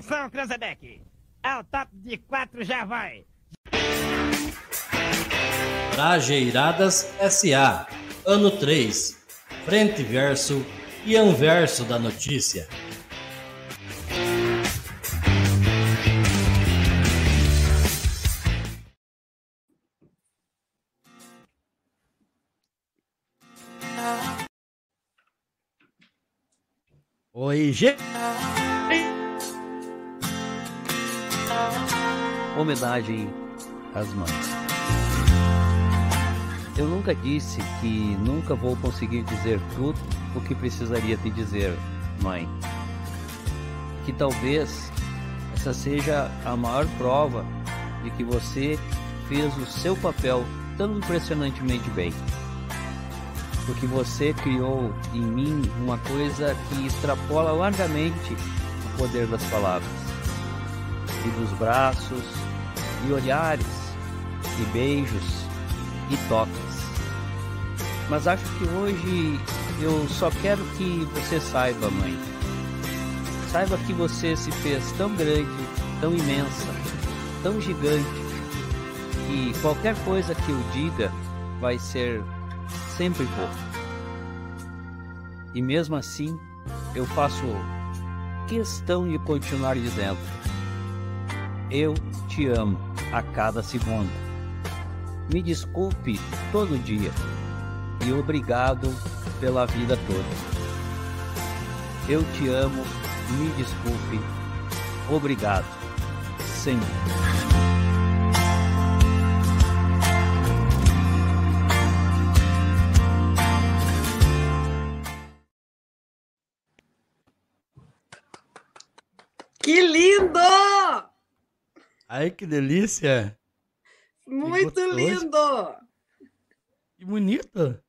Atenção, Cranzebeck. Ao top de quatro já vai. Trajeiradas SA. Ano 3. Frente verso e anverso da notícia. Oi, gente. Homenagem às mães. Eu nunca disse que nunca vou conseguir dizer tudo o que precisaria te dizer, mãe. Que talvez essa seja a maior prova de que você fez o seu papel tão impressionantemente bem. Porque você criou em mim uma coisa que extrapola largamente o poder das palavras, e dos braços, e olhares, e beijos, e toques. Mas acho que hoje eu só quero que você saiba, mãe. Saiba que você se fez tão grande, tão imensa, tão gigante, que qualquer coisa que eu diga vai ser sempre pouco. E mesmo assim, eu faço questão de continuar dizendo: Eu te amo a cada segundo. Me desculpe todo dia e obrigado pela vida toda. Eu te amo, me desculpe, obrigado, sempre. Ai, que delícia! Muito gostoso. lindo! Que bonito!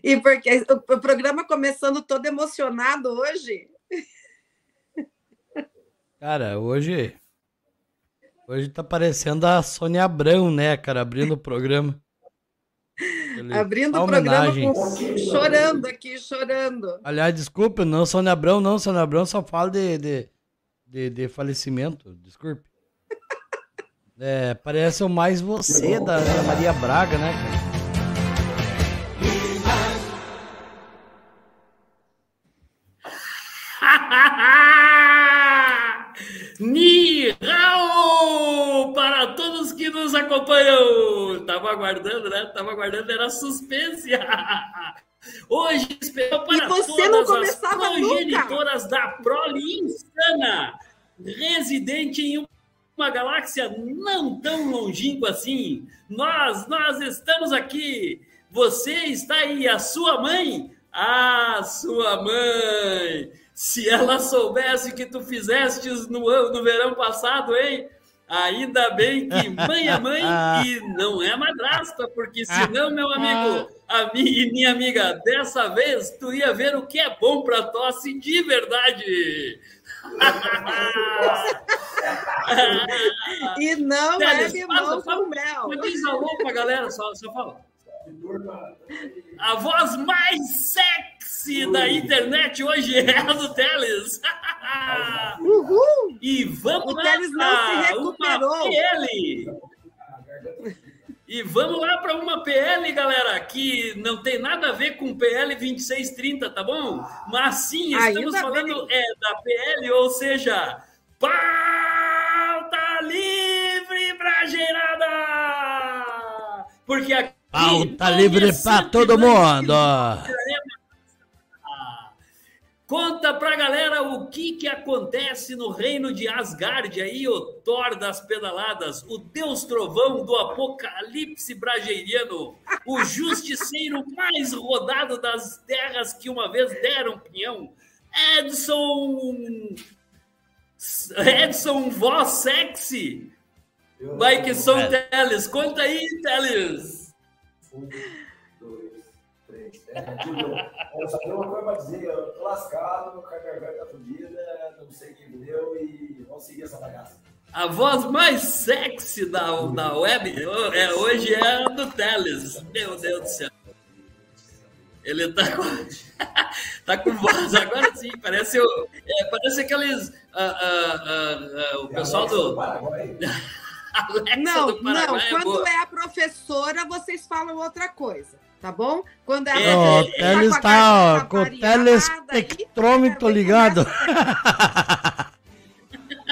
E porque o programa começando todo emocionado hoje. Cara, hoje. Hoje tá parecendo a Sônia Abrão, né, cara, abrindo o programa. Aquele- Abrindo o programa com- chorando aqui, chorando. Aliás, desculpa, não, Sônia Abrão, não, Sônia Abrão só fala de, de, de, de falecimento, desculpe. É, parece o mais você da Maria Braga, né, cara? Para todos que nos acompanham. Tava aguardando, né? Tava aguardando, era suspense. Hoje especial para E você não começava as nunca. progenitoras da prole insana, residente em uma galáxia não tão longínqua assim. Nós, nós estamos aqui. Você está aí, a sua mãe? A sua mãe. Se ela soubesse o que tu fizeste no, ano- no verão passado, hein? Ainda bem que mãe é mãe e não é madrasta, porque senão, meu amigo a e minha amiga, dessa vez tu ia ver o que é bom para tosse de verdade. E não Teles, é limão com mel. Mas Diz alô pra galera, só, só fala. A voz mais sexy da internet hoje é a do Teles. Uhul! E vamos O lá Teles não se recuperou. uma PL. E vamos lá para uma PL, galera, que não tem nada a ver com PL 2630, tá bom? Mas sim, estamos Ainda falando é, da PL, ou seja, pauta livre pra geirada! Porque aqui Pauta não livre é pra todo mundo! Conta pra galera o que que acontece no reino de Asgard aí, o Thor das pedaladas, o Deus Trovão do apocalipse brageiriano, o justiceiro mais rodado das terras que uma vez deram pinhão, Edson... Edson Voz Sexy, Mike São É. Teles, conta aí, Teles. Um, dois, três. É, tudo. Eu só tenho uma coisa pra dizer, eu tô lascado, a garganta tá fodida, não sei quem me deu e vamos seguir essa bagaça. A voz mais sexy da, da web é, hoje é a do Teles. Meu Deus do céu. Ele tá com, tá com voz agora sim, parece, o, é, parece aqueles. ah, ah, ah, o pessoal do. Alexa Não, do não. Paraguai é Quando boa. é a professora, vocês falam outra coisa, tá bom? Quando é a É, é, professora, tá ó, garganta com o telespectrômetro aí, ligado.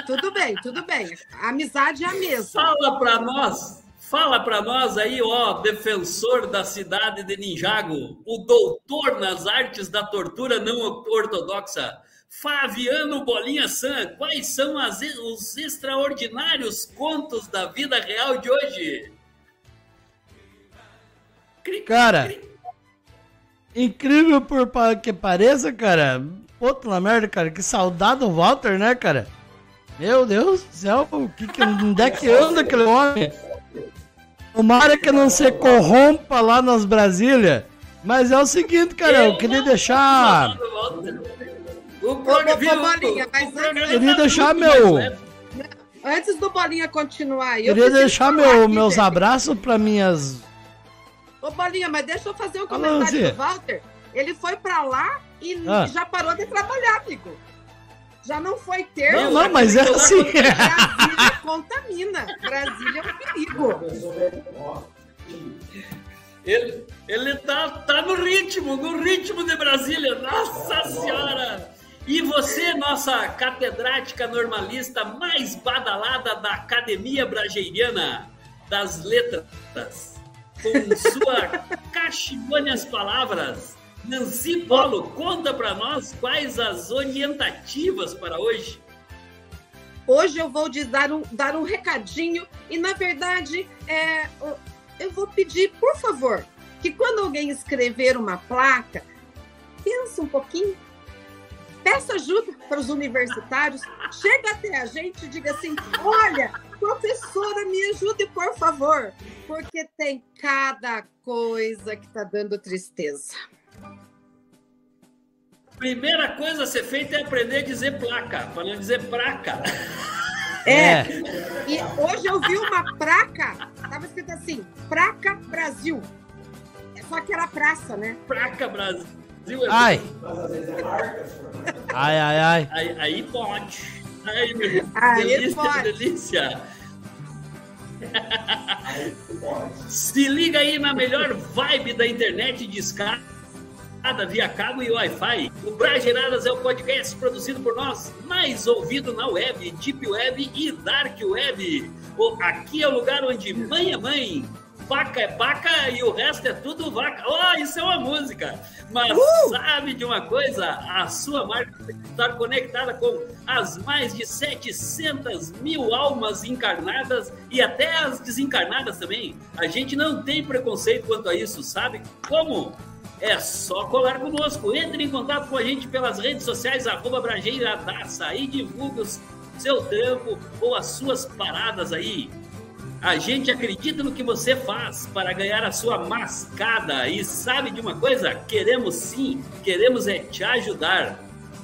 Tudo bem, tudo bem. A amizade é a mesma. Fala para nós, fala para nós aí, ó, defensor da cidade de Ninjago, o doutor nas artes da tortura não ortodoxa, Fabiano Bolinha San, quais são as- os extraordinários contos da vida real de hoje? Cara, incrível por que pareça, cara. Puta merda, cara. Que saudade do Walter, né, cara? Meu Deus do céu, o que que, onde é que anda aquele homem? Tomara que não se corrompa lá nas Brasília. Mas é o seguinte, cara, eu queria deixar. O Ô, Bolinha, mas Queria deixar meu- leve. Antes do Bolinha continuar, eu Queria deixar meu, aqui, meus abraços pra minhas. Ô, Bolinha, mas deixa eu fazer um comentário do Walter. Ele foi pra lá e Ah. já parou de trabalhar, amigo. Já não foi ter. Não, não, mas é assim. Brasília contamina. Brasília é um perigo. Ele, ele tá, tá no ritmo, no ritmo de Brasília. Nossa Senhora! E você, nossa catedrática normalista mais badalada da Academia Brageiriana das Letras, com sua cachimônias palavras, Nancy Polo, conta para nós quais as orientativas para hoje. Hoje eu vou te dar um, dar um recadinho e, na verdade, é, eu vou pedir, por favor, que quando alguém escrever uma placa, pense um pouquinho, peça ajuda para os universitários, chega até a gente e diga assim: olha, professora, me ajude, por favor, porque tem cada coisa que está dando tristeza. Primeira coisa a ser feita é aprender a dizer placa, para não dizer praca. É. E hoje eu vi uma placa, estava escrito assim: Praca Brasil. Só que era praça, né? Praca Brasil. É Ai. Ai, ai, ai. Aí, aí pode. Ai, meu Aí delícia, pode. delícia. Se liga aí na melhor vibe da internet de escada via cabo e Wi-Fi. O Brageradas é o podcast produzido por nós, mais ouvido na web, Deep Web e Dark Web. Aqui é o lugar onde mãe é mãe, vaca é vaca e o resto é tudo vaca. Oh, isso é uma música! Mas sabe de uma coisa? A sua marca tem que estar conectada com as mais de 700 mil almas encarnadas e até as desencarnadas também. A gente não tem preconceito quanto a isso, sabe? Como? É só colar conosco. Entre em contato com a gente pelas redes sociais, arroba Brageiradaça, e divulgue o seu trampo ou as suas paradas aí. A gente acredita no que você faz para ganhar a sua mascada. E sabe de uma coisa? Queremos sim, queremos é te ajudar.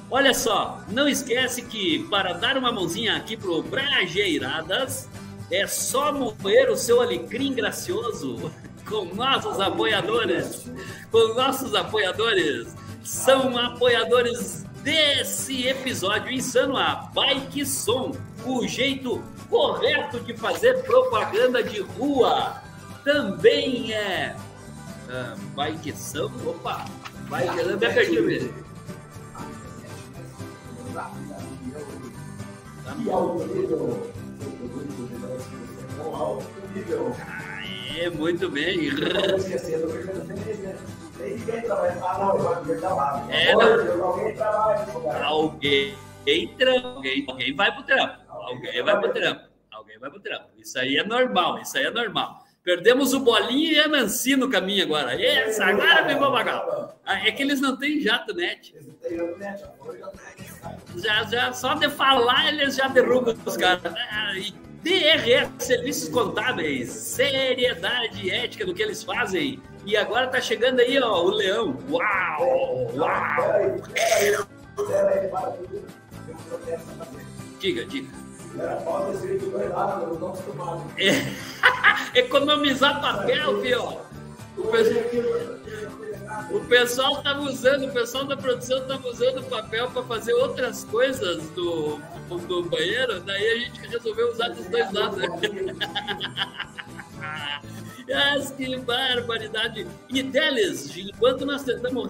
Olha só, não esquece que para dar uma mãozinha aqui pro Brageiradas, é só moer o seu alecrim gracioso com nossos apoiadores. Com nossos apoiadores. São apoiadores desse episódio insano, a Bike Som, o jeito correto de fazer propaganda de rua. Também é. Ah, bike Som, opa! Bike, eu me perdi. E alto nível. Alto nível. Aê, muito bem. Que. É, Alguém trabalha alguém vai pro trampo. Alguém vai pro trampo. Alguém vai pro trampo. Isso aí é normal, isso aí é normal. Perdemos o Bolinho e a Nancy no caminho agora. Essa, agora pegou o bagal. Ah, É que eles não têm jato net. Já. Já, só de falar eles já derrubam os caras. Ah, e DRS Serviços Contábeis, seriedade e ética no que eles fazem. E agora tá chegando aí, ó, o Leão. Uau! Uau! Diga, diga. Era falta escrito dois lados, eu não acostumado. É. Economizar papel, filho. Hoje aqui, eu O pessoal estava usando, o pessoal da produção estava usando o papel para fazer outras coisas do, do banheiro, daí a gente resolveu usar dos dois lados. Mas que barbaridade! E Teles, enquanto nós tentamos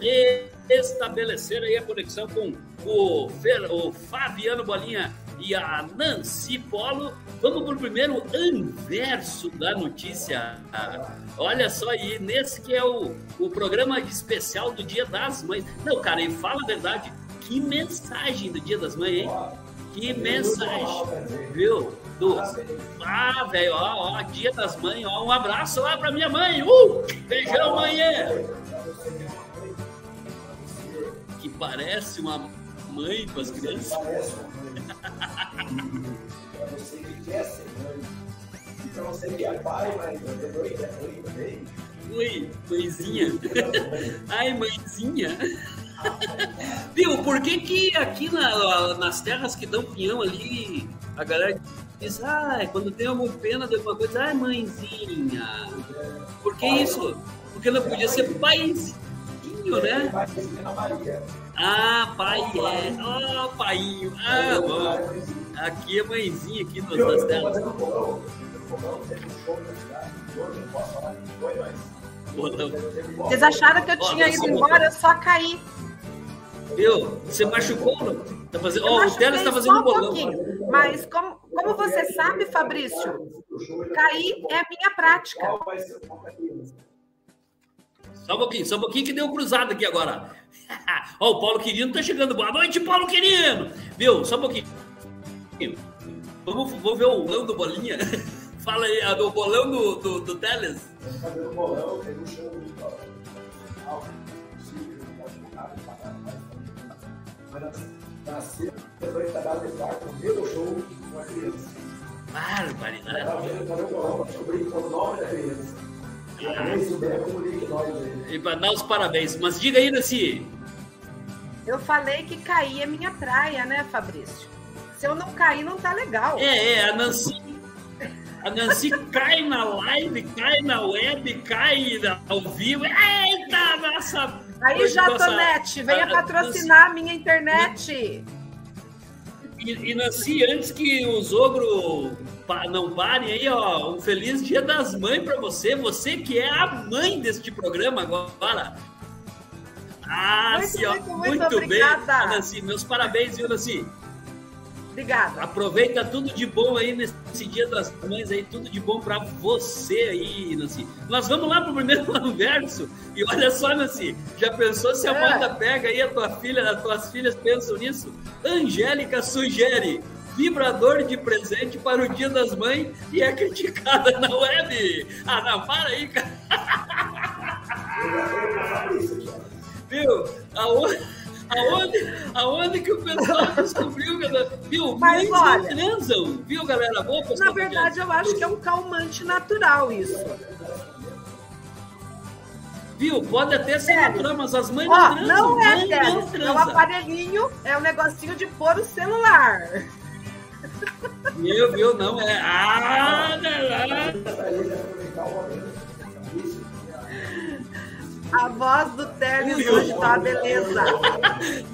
restabelecer aí a conexão com o, Fer, o Fabiano Bolinha e a Nancy Polo, vamos para o primeiro anverso da notícia. Olha só aí, nesse que é o, o programa especial do Dia das Mães. Não, cara, e fala a verdade, que mensagem do Dia das Mães, hein? Que mensagem, viu? Do... Ah, velho, ó, ó, Dia das Mães, ó, um abraço lá pra minha mãe, uh! Beijão, mãe! Que parece uma mãe para as crianças. Parece uma mãe. Para você que quer ser mãe. E para você que é pai, mas é mãe, é mãe também. Oi, mãezinha. Ai, mãezinha. Viu, por que que aqui na- nas terras que dão pinhão ali, a galera diz, ai, quando tem alguma pena de alguma coisa, ai, mãezinha. Por que isso? Porque não podia ser paizinho, né? Ah, pai é. Oh, painho. Ah, bom. Aqui é mãezinha aqui um. Bolão. teve bolão. Vocês acharam que eu tinha ido embora, eu só caí. Viu? Você machucou? não? Tá fazendo... Ó, o Teles tá só fazendo um bolão. pouquinho. Mas como, como você sabe, Fabrício, cair é a minha prática. Só um pouquinho, só um pouquinho que deu cruzado aqui agora. Ó, o Paulo Quirino tá chegando. Boa noite, Paulo Quirino! Viu? Só um pouquinho. Vamos, vamos ver o bolão do Bolinha. Fala aí, a do bolão do, do, do Teles. Bolão, um na- na sexta, depois da data de quarto, do show, uma criança. Barbaridade. Fazer o bolão, descobri que o nome da criança. E a mãe souber como liga nós aí. E pra dar os parabéns. Mas diga aí, Nancy. Eu falei que cair é minha praia, né, Fabrício? Se eu não cair, não tá legal. É, é, a Nancy. A Nancy cai na live, cai na web, cai na- ao vivo. Eita, nossa! Aí, Hoje nossa- Jatonete, venha a- patrocinar a minha internet. E, e Nancy, antes que os ogros não parem aí, ó, um feliz dia das mães pra você. Você que é a mãe deste programa agora. Ah, Muito, sim, ó, muito, muito muito bem. obrigada. Ah, Nancy, meus parabéns, viu, Nancy? Obrigada. Aproveita tudo de bom aí nesse dia das mães aí, tudo de bom pra você aí, Nancy. Nós vamos lá pro primeiro verso e olha só, Nancy, já pensou se a É. Amanda pega aí a tua filha, as tuas filhas pensam nisso? Angélica sugere vibrador de presente para o dia das mães e é criticada na web. Ah, não, para aí, cara. Viu? Aonde, aonde, aonde que o pessoal descobriu, galera? Viu? Mas olha- transam, viu, galera? Boa, Na verdade, eu acho que é um calmante natural isso. Viu? Pode até ser natural, mas as mães Ó, não transam. não é mãe não é um transa. aparelhinho, é um negocinho de pôr o celular. Meu, viu? Não é. Ah, galera. A voz do Teles hoje tá uma beleza.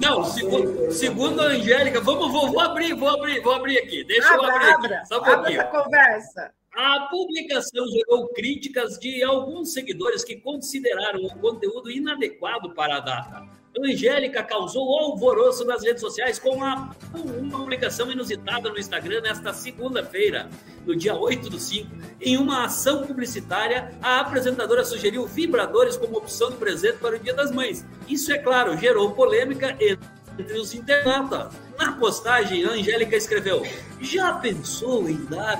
Não, segundo, segundo a Angélica, vamos, vou, vou abrir, vou abrir, vou abrir aqui. Deixa eu Abra, abrir abra, aqui. Só um abra pouquinho. essa conversa. A publicação gerou críticas de alguns seguidores que consideraram o conteúdo inadequado para a data. Angélica causou alvoroço nas redes sociais com a- uma publicação inusitada no Instagram nesta segunda-feira, no dia 8 do 5. Em uma ação publicitária, a apresentadora sugeriu vibradores como opção de presente para o Dia das Mães. Isso, é claro, gerou polêmica entre os internautas. Na postagem, a Angélica escreveu: Já pensou em dar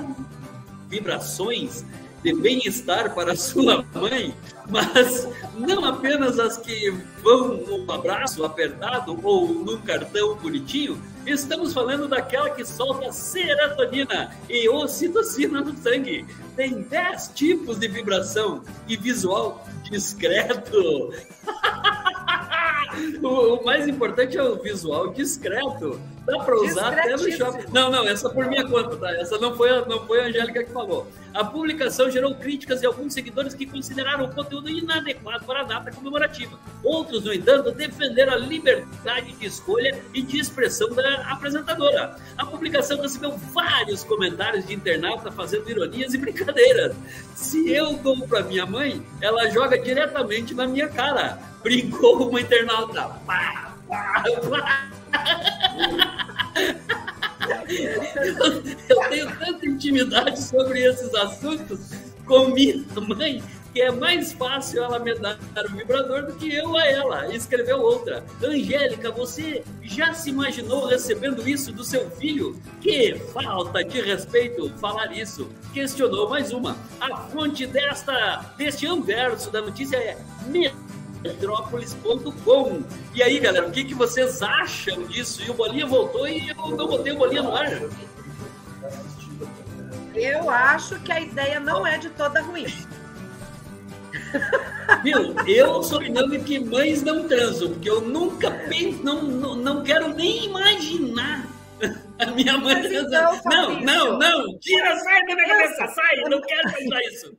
vibrações de bem-estar para sua mãe, mas não apenas as que vão num abraço apertado ou num cartão bonitinho, estamos falando daquela que solta serotonina e ocitocina no sangue. Tem 10 tipos de vibração e visual discreto. o, o mais importante é o visual discreto. Dá para usar até no shopping. Não, não, essa por minha conta, tá? Essa não foi, a- não foi a Angélica que falou. A publicação gerou críticas de alguns seguidores que consideraram o conteúdo inadequado para a data comemorativa. Outros, no entanto, defenderam a liberdade de escolha e de expressão da apresentadora. A publicação recebeu vários comentários de internauta fazendo ironias e brincadeiras. Se eu dou para minha mãe, ela joga diretamente na minha cara. Brincou uma internauta. Pá, Eu tenho tanta intimidade sobre esses assuntos com minha mãe que é mais fácil ela me dar o vibrador do que eu a ela. Escreveu outra. Angélica, você já se imaginou recebendo isso do seu filho? Que falta de respeito falar isso. Questionou mais uma. A fonte desta, deste anverso da notícia é metrópolis.com. E aí, galera, o que, que vocês acham disso? E o Bolinha voltou e eu não botei o Bolinha no ar. Eu acho que a ideia não é de toda ruim. Viu? Eu sou opinando que mães não transam, porque eu nunca penso, não, não, não quero nem imaginar a minha mãe Mas então, transando. não, não, não! Tira, sai da minha cabeça, sai! Eu não quero pensar isso.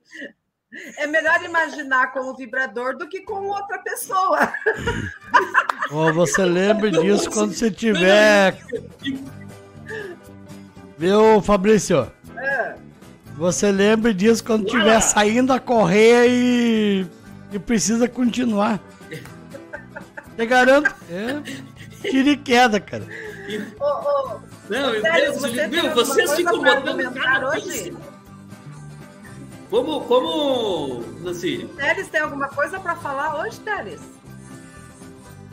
É melhor imaginar com o vibrador do que com outra pessoa. Ó, você lembre disso quando você tiver. Viu, Fabrício? É. Você lembre disso quando tiver saindo a correr e, e precisa continuar. Te garanto. É tiro e queda, cara. Ô, ô, Não, eu Sério, penso, você alguma Vocês ficam botando cada hoje? Como, como, Nancy? Teles, tem alguma coisa para falar hoje, Teles?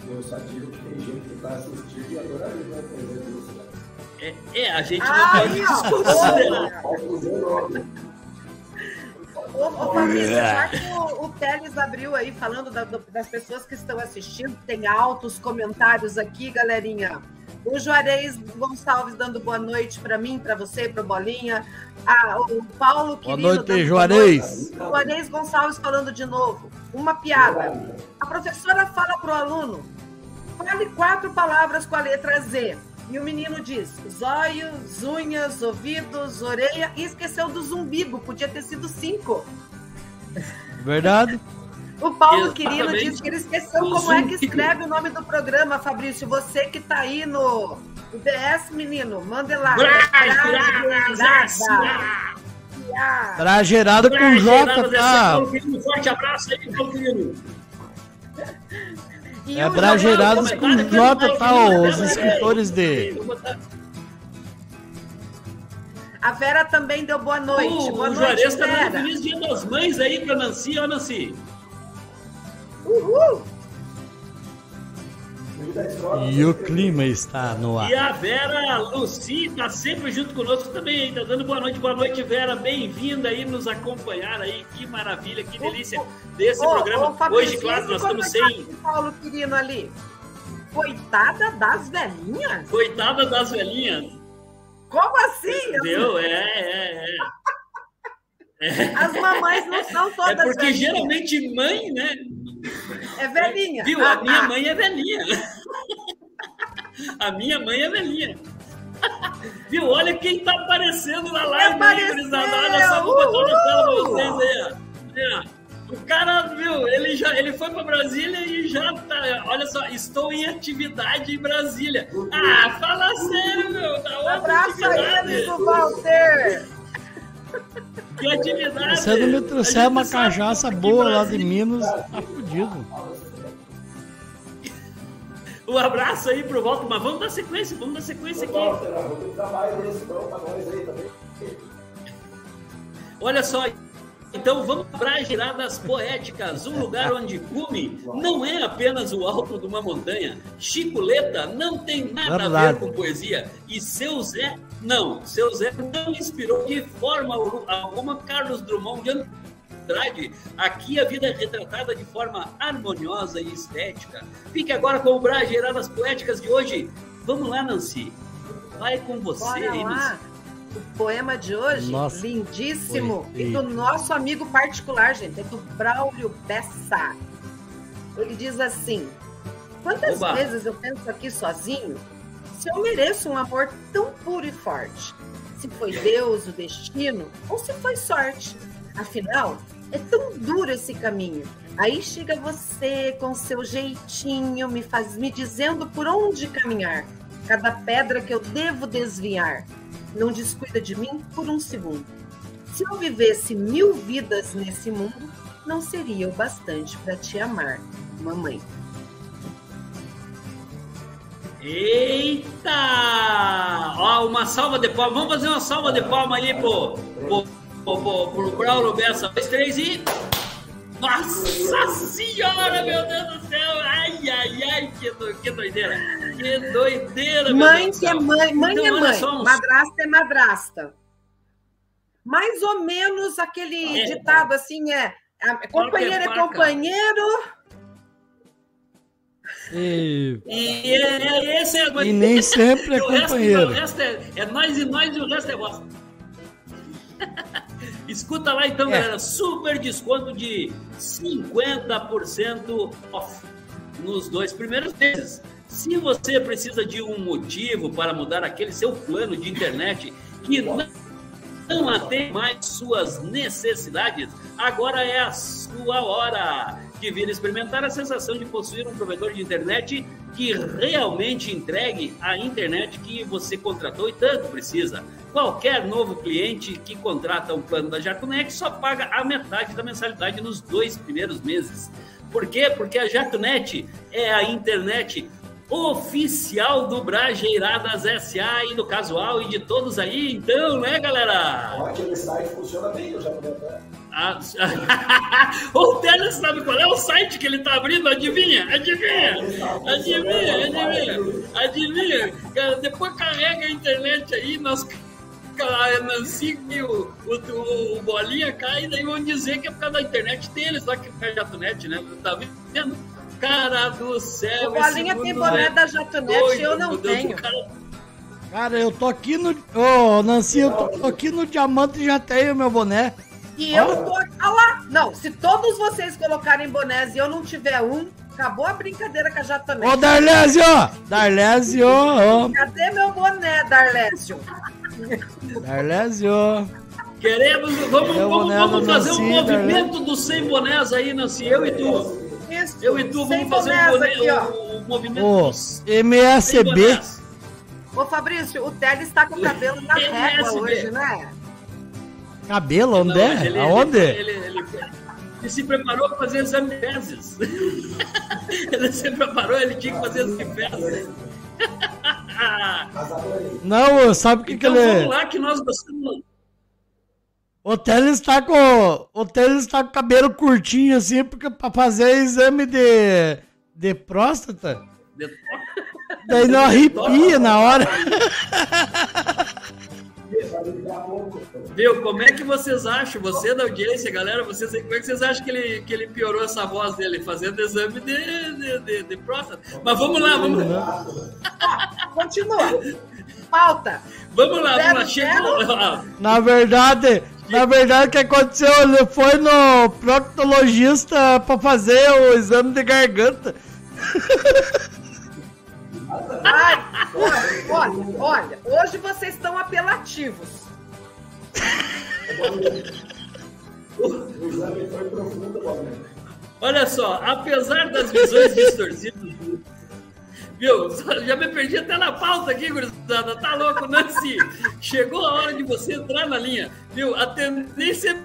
Eu só digo que tem gente que está assistindo e adoraria ver a presença de você. É, é, a gente não Ah, pode aí, desconsiderar. Pode o nome. Ô, ô Fabrício, já que o, o Teles abriu aí falando da- das pessoas que estão assistindo, tem altos comentários aqui, galerinha. O Juarez Gonçalves dando boa noite para mim, para você, para Bolinha. Ah, o Paulo Boa Quirino noite, dando Juarez. boa noite. Juarez Gonçalves falando de novo. Uma piada. A professora fala pro aluno: fale quatro palavras com a letra Z. E o menino diz: zóios, unhas, ouvidos, orelha e esqueceu do zumbigo. Podia ter sido cinco. Verdade? O Paulo Exatamente. Quirino disse que ele esqueceu como é que escreve o nome do programa, Fabrício. Você que tá aí no UBS, menino, manda lá. Trajeirada com J, tá? Um forte abraço aí, Paulo Quirino. E É João- com J, tá? Os escritores de. A Vera também deu boa noite. O, boa o noite, Juarez tá dando Vera. feliz dia das mães aí pra Nancy, ó, Nancy. Uhul. E o clima está no ar. E a Vera Luci tá sempre junto conosco também, aí, tá dando boa noite, boa noite, Vera. Bem-vinda aí nos acompanhar aí. Que maravilha, que delícia desse Ô, programa. ô, Fabrício, Hoje, claro, nós estamos sem. Paulo Quirino ali. Coitada das velhinhas? Coitada das velhinhas. Como assim? Entendeu? É, é, é. As mamães não são É todas porque velhinhas. geralmente mãe, né? É velhinha. Viu? Ah, A minha tá. mãe é velhinha. A minha mãe é velhinha. Viu? Olha quem tá aparecendo na live, gurizada. Olha só, vou botar na tela pra vocês aí. O cara, viu, ele já ele foi pra Brasília e já tá. Olha só, estou em atividade em Brasília. Ah, fala sério, meu. Tá Um abraço aí, amigo Walter. Que atividade. Se você não me trouxer uma cachaça que boa lá de Minas, tá fudido. Um abraço aí pro Walter, mas vamos dar sequência, vamos dar sequência aqui. Walter, vou ter que dar mais desse pra nós aí também. Olha só, então vamos para as giradas poéticas, um lugar onde cume não é apenas o alto de uma montanha. Chicoleta não tem nada a ver com poesia. E seu Zé, não, seu Zé não inspirou de forma alguma Carlos Drummond de Andrade. Aqui a vida é retratada de forma harmoniosa e estética. Fique agora com o Bras Giradas Poéticas de hoje. Vamos lá, Nancy. Vai com você Bora aí, Nancy. lá. O poema de hoje, Nossa, lindíssimo, foi e do nosso amigo particular, gente, é do Braulio Bessa. Ele diz assim: Quantas Oba. vezes eu penso aqui sozinho, se eu mereço um amor tão puro e forte. Se foi Deus, o destino, ou se foi sorte. Afinal, é tão duro esse caminho. Aí chega você com seu jeitinho, me faz me dizendo por onde caminhar. Cada pedra que eu devo desviar. Não descuida de mim por um segundo. Se eu vivesse mil vidas nesse mundo, não seria o bastante para te amar, mamãe. Eita! Ó, uma salva de palmas. Vamos fazer uma salva de palmas ali pro, pro, pro, Braulio Bessa. Dois, três e. Nossa senhora, meu Deus do céu! Ai, ai, ai, que, do, que doideira! Que doideira, meu Mãe Deus do que é mãe, mãe Então, é mãe, madrasta é madrasta. Mais ou menos aquele É. ditado assim é, companheiro é companheiro, E, E é, é, esse é e nem sempre é E o resto- companheiro. o resto é, é nós e nós e o resto é bosta. Escuta lá então, É. galera. Super desconto de 50% off nos dois primeiros meses. Se você precisa de um motivo para mudar aquele seu plano de internet que não não atende mais suas necessidades, agora é a sua hora de vir experimentar a sensação de possuir um provedor de internet que realmente entregue a internet que você contratou e tanto precisa. Qualquer novo cliente que contrata um plano da Jacunet só paga a metade da mensalidade nos dois primeiros meses. Por quê? Porque a Jacunet é a internet oficial do Brajeiradas SA e do Casual e de todos aí, então, né, galera? Ó, Aquele site funciona bem, eu já falei até. Ah, o Teles sabe qual é o site que ele tá abrindo? Adivinha? Adivinha? Adivinha? Adivinha? Adivinha? Cara, Depois carrega a internet aí, nós a Nancy e o, o, o, o Bolinha cai, e daí vão dizer que é por causa da internet deles, lá que é a Jatonet, né? Tá vendo? Cara do céu, o Bolinha tem boné é da Jatonete e eu não tenho. cara- Cara, eu tô aqui no. Ô, Nancy, eu tô aqui no diamante e já tenho meu boné. E eu tô. Ah lá! Não, se todos vocês colocarem bonés e eu não tiver um, acabou a brincadeira com a Ô, Jatonete. Darlésio! Darlésio! ô, Cadê meu boné, Darlécio? Darlésio! Queremos, vamos, o vamos, vamos do fazer um Nancy, movimento dos 100 bonés aí, Nancy, eu e tu. Isso. Eu e tu Sem vamos fazer um boné, aqui, ó. o, o movimento 100 MSB. Ô, Fabrício, o Teles está com o cabelo na régua hoje, né? Cabelo, onde Não, é? ele- Aonde? Ele, ele, ele- ele se preparou para fazer exame de fezes. ele se preparou, ele tinha que fazer exame de fezes. Não, sabe o que, então que ele. vamos lá que nós gostamos. O Teles tá com. O Teles tá com o cabelo curtinho assim, porque pra fazer exame de. de próstata. de- Daí não arrepia na hora. Viu? Como é que vocês acham, você da audiência, galera, vocês aí, como é que vocês acham que ele, que ele piorou essa voz dele, fazendo exame de, de, de, de próstata? Mas vamos lá, vamos lá. Continua. Pauta. Vamos lá, vamos lá. Chegou. Na verdade, na verdade, o que aconteceu? Ele foi no proctologista pra fazer o exame de garganta. Ai, olha, olha, olha, hoje vocês estão apelativos. O exame foi profundo, Paulinho. Olha só, apesar das visões distorcidas. Viu? Já me perdi até na pauta aqui, gurizada. Tá louco, Nancy? Chegou a hora de você entrar na linha. Viu? A tendência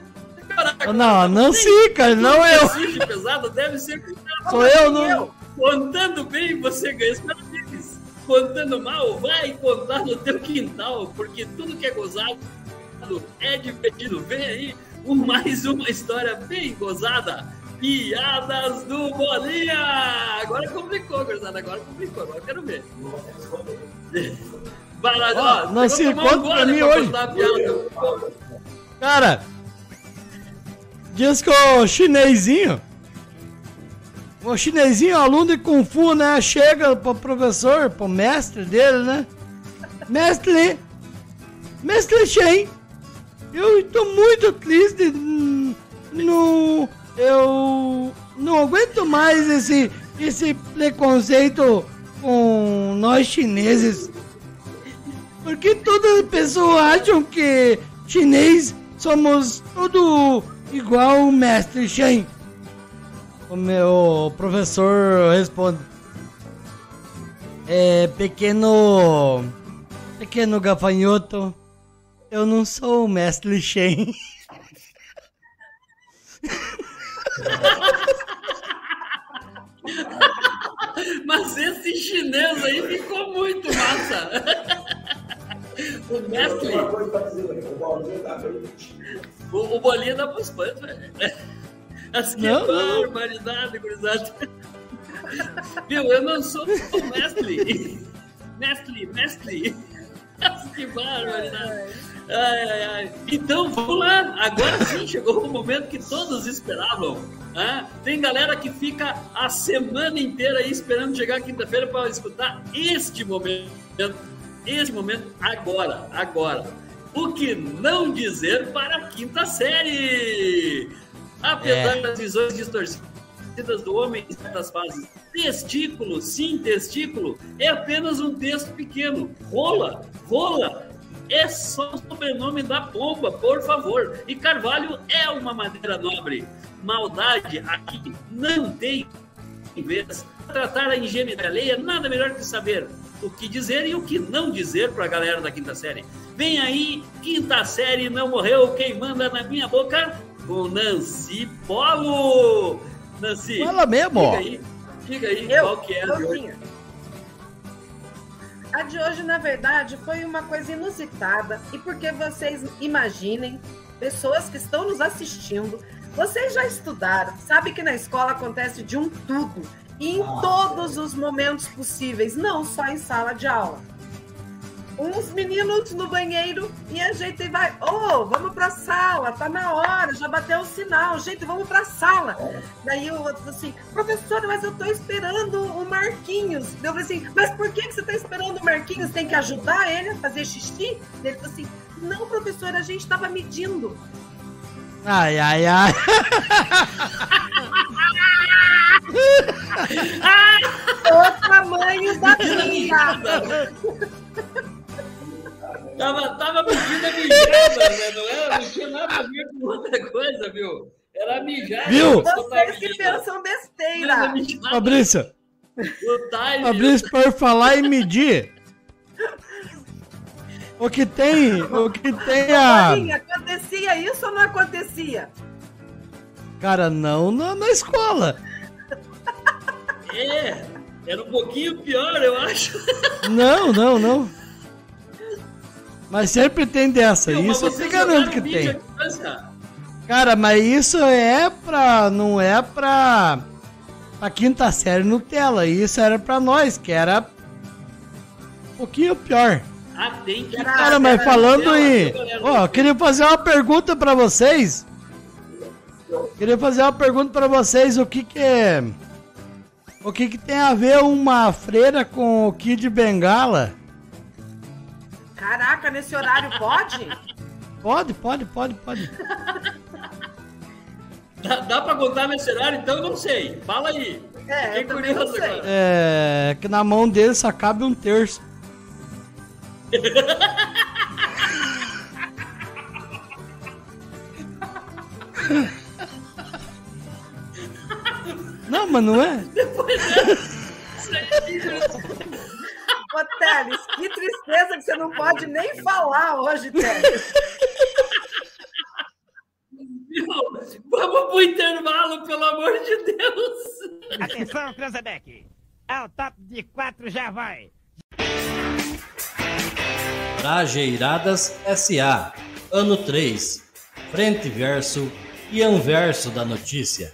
piorar. Não, Nancy, cara, não eu. Pesado deve ser Sou eu, não. Contando bem, você ganha os parabéns. Contando mal, vai contar no teu quintal, porque tudo que é gozado é divertido. Vem aí mais uma história bem gozada. Piadas do Bolinha! Agora complicou, gurizada. Agora complicou. Agora quero ver. Vai lá, Ó, tomar um conta pra mim hoje. Cara, diz que o chinesinho, o chinesinho, aluno de Kung Fu, né, chega pro professor, pro mestre dele, né? Mestre, mestre Shen, eu estou muito triste, não, eu não aguento mais esse, esse preconceito com nós chineses. Porque todas as pessoas acham que chinês somos tudo igual o mestre Shen. O meu professor responde. É, pequeno. Pequeno gafanhoto. Eu não sou o mestre Shen. Mas esse chinês aí ficou muito massa. o mestre. Né? o tá O, o bolinha dá pros pães, velho. As que Não, barbaridade, gurizada. Viu, eu não sou o mestre. Mestre, mestre. Que barbaridade. Ai, ai, ai. Então, vamos lá. Agora sim, chegou o momento que todos esperavam. Ah, tem galera que fica a semana inteira aí esperando chegar quinta-feira para escutar este momento. Este momento agora, agora. O que não dizer para a quinta série? Apesar É. das visões distorcidas do homem em certas fases, testículo, sim, testículo, é apenas um texto pequeno. Rola, rola, é só o sobrenome da pomba, por favor. E Carvalho é uma madeira nobre. Maldade aqui não tem vez. Tratar a ingenuidade alheia, nada melhor que saber o que dizer e o que não dizer para a galera da quinta série. Vem aí, quinta série não morreu, quem manda na minha boca? Com Nancy Polo. Nancy, Fala mesmo, diga ó. aí, diga aí Eu, qual que é a de hoje. A de hoje, na verdade, foi uma coisa inusitada. E porque vocês imaginem, pessoas que estão nos assistindo, vocês já estudaram, sabe que na escola acontece de um tudo. E em todos os momentos possíveis, não só em sala de aula. Uns meninos no banheiro e a gente vai, ô, vamos pra sala, tá na hora, já bateu o sinal, gente, vamos pra sala. Daí o outro falou assim, professora, mas eu tô esperando o Marquinhos. Eu falei assim, mas por que que você tá esperando o Marquinhos? Tem que ajudar ele a fazer xixi? Ele falou assim, não, professora, a gente tava medindo. Ai, ai, ai. O tamanho da pia. Tava, tava pedindo a mijada, né? Não, era, não tinha nada a ver com outra coisa, viu? Era a mijada. Viu? Vocês que pensam besteira. Fabrício, O time. Fabrício, por falar em medir. O que tem, o que tem a. Bolinha, acontecia isso ou não acontecia? Cara, não na, na escola. É, era um pouquinho pior, eu acho. Não, não, não. Mas sempre tem dessa, mas isso eu te garanto que tem. distância? Cara, mas isso é pra. Não é pra. Pra quinta série Nutella. Isso era pra nós, que era. Um pouquinho pior. Ah, tem que. Cara, mas falando galera? Ó, eu queria fazer uma pergunta pra vocês. Queria fazer uma pergunta pra vocês. O que que é. O que que tem a ver uma freira com o Kid Bengala? Caraca, nesse horário pode? Pode, pode, pode, pode. Dá, dá pra contar nesse horário? Então eu não sei. Fala aí. É, Fiquei eu também não curioso sei. agora. É. Que na mão dele só cabe um terço. Não, mas não é? Ô, Teles, que tristeza que você não pode nem falar hoje, Teles. Vamos pro intervalo, pelo amor de Deus. Atenção, Cranzebeck. Ao top de quatro já vai. Trajeiradas SA, ano 3, frente verso e anverso da notícia.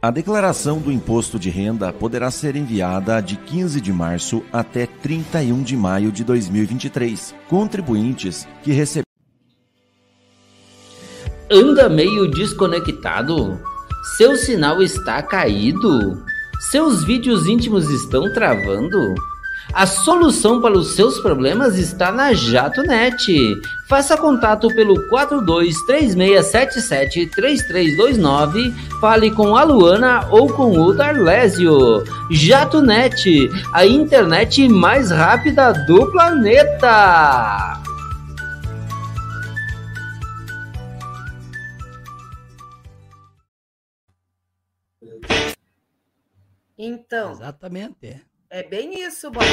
A declaração do imposto de renda poderá ser enviada de 15 de março até 31 de maio de 2023. Contribuintes que receberam. Anda meio desconectado? Seu sinal está caído? Seus vídeos íntimos estão travando? A solução para os seus problemas está na JatoNet. Faça contato pelo 4236773329, fale com a Luana ou com o Darlésio. JatoNet, a internet mais rápida do planeta. Então, Exatamente. É. bem isso, Bob.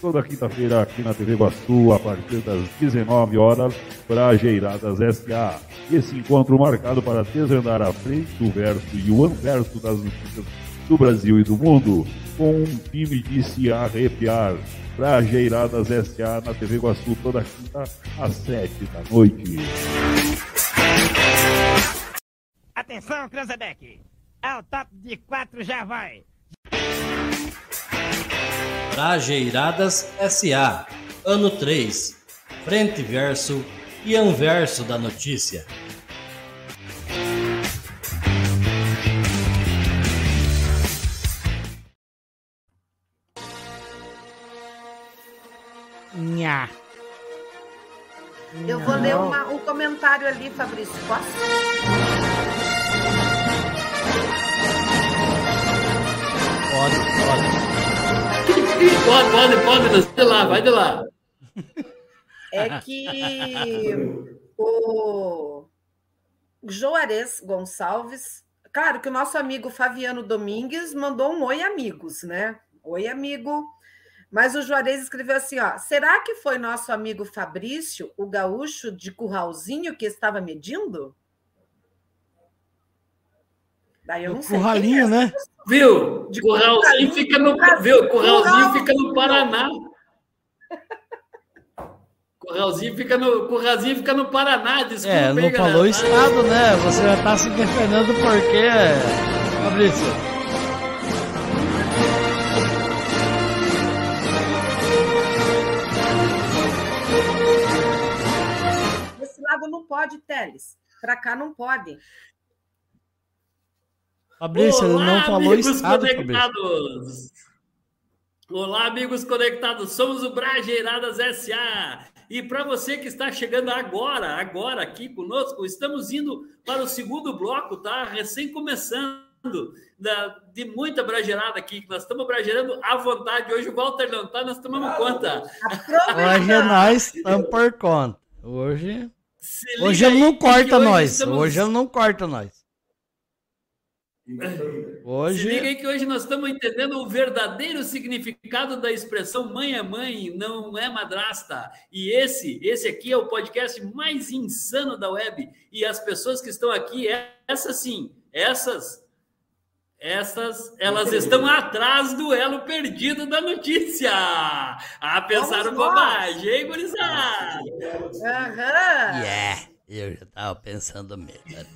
Toda quinta-feira aqui na TV Guaçu, a partir das 19 horas, Brajeiradas SA. Esse encontro marcado para desvendar a frente, o verso e o anverso das notícias do Brasil e do mundo, com um time de se arrepiar. Brajeiradas SA na TV Guaçu, toda quinta às 7 da noite. Atenção, Cranzebeck. Ao top de quatro já vai. Trajeiradas SA, ano 3, frente verso e anverso da notícia. Nha. Eu vou ler uma- um comentário ali, Fabrício. Posso? Pode. Pode, pode, vai de lá, vai de lá. É que o Joares Gonçalves, claro que o nosso amigo Fabiano Domingues mandou um oi, amigos, né? Oi, amigo. Mas o Juarez escreveu assim: ó, será que foi nosso amigo Fabrício, o gaúcho de Curralzinho, que estava medindo? Daí eu O não sei. curralinho, é. né? Viu? De Curralzinho Curralzinho, fica no, Brasil, viu? Curralzinho Curral. fica no Paraná. Curralzinho fica no, Curralzinho fica no Paraná, desculpa. É, não galera. falou estado, né? Você já tá se defendendo porque, Fabrício. Esse lado não pode, Teles. Para cá não pode. Fabrício, ele não falou amigos estado, Fabrício. conectados. Olá, amigos conectados. Somos o Brajeiradas SA. E para você que está chegando agora, agora aqui conosco, estamos indo para o segundo bloco, tá? Recém começando. Da, de muita brageirada aqui, que nós estamos brageirando à vontade. Hoje o Walter não tá, nós tomamos conta. Hoje é nós estamos por conta. Hoje, hoje ele não corta hoje nós. estamos- Hoje ele não corta nós. Se liga Hoje, aí que hoje nós estamos entendendo o verdadeiro significado da expressão mãe é mãe, não é madrasta. E esse, esse aqui é o podcast mais insano da web. E as pessoas que estão aqui, essas sim, essas, essas, elas estão atrás do elo perdido da notícia. Ah, pensaram bobagem, hein, gurizada? Aham. yeah, Eu já tava pensando mesmo,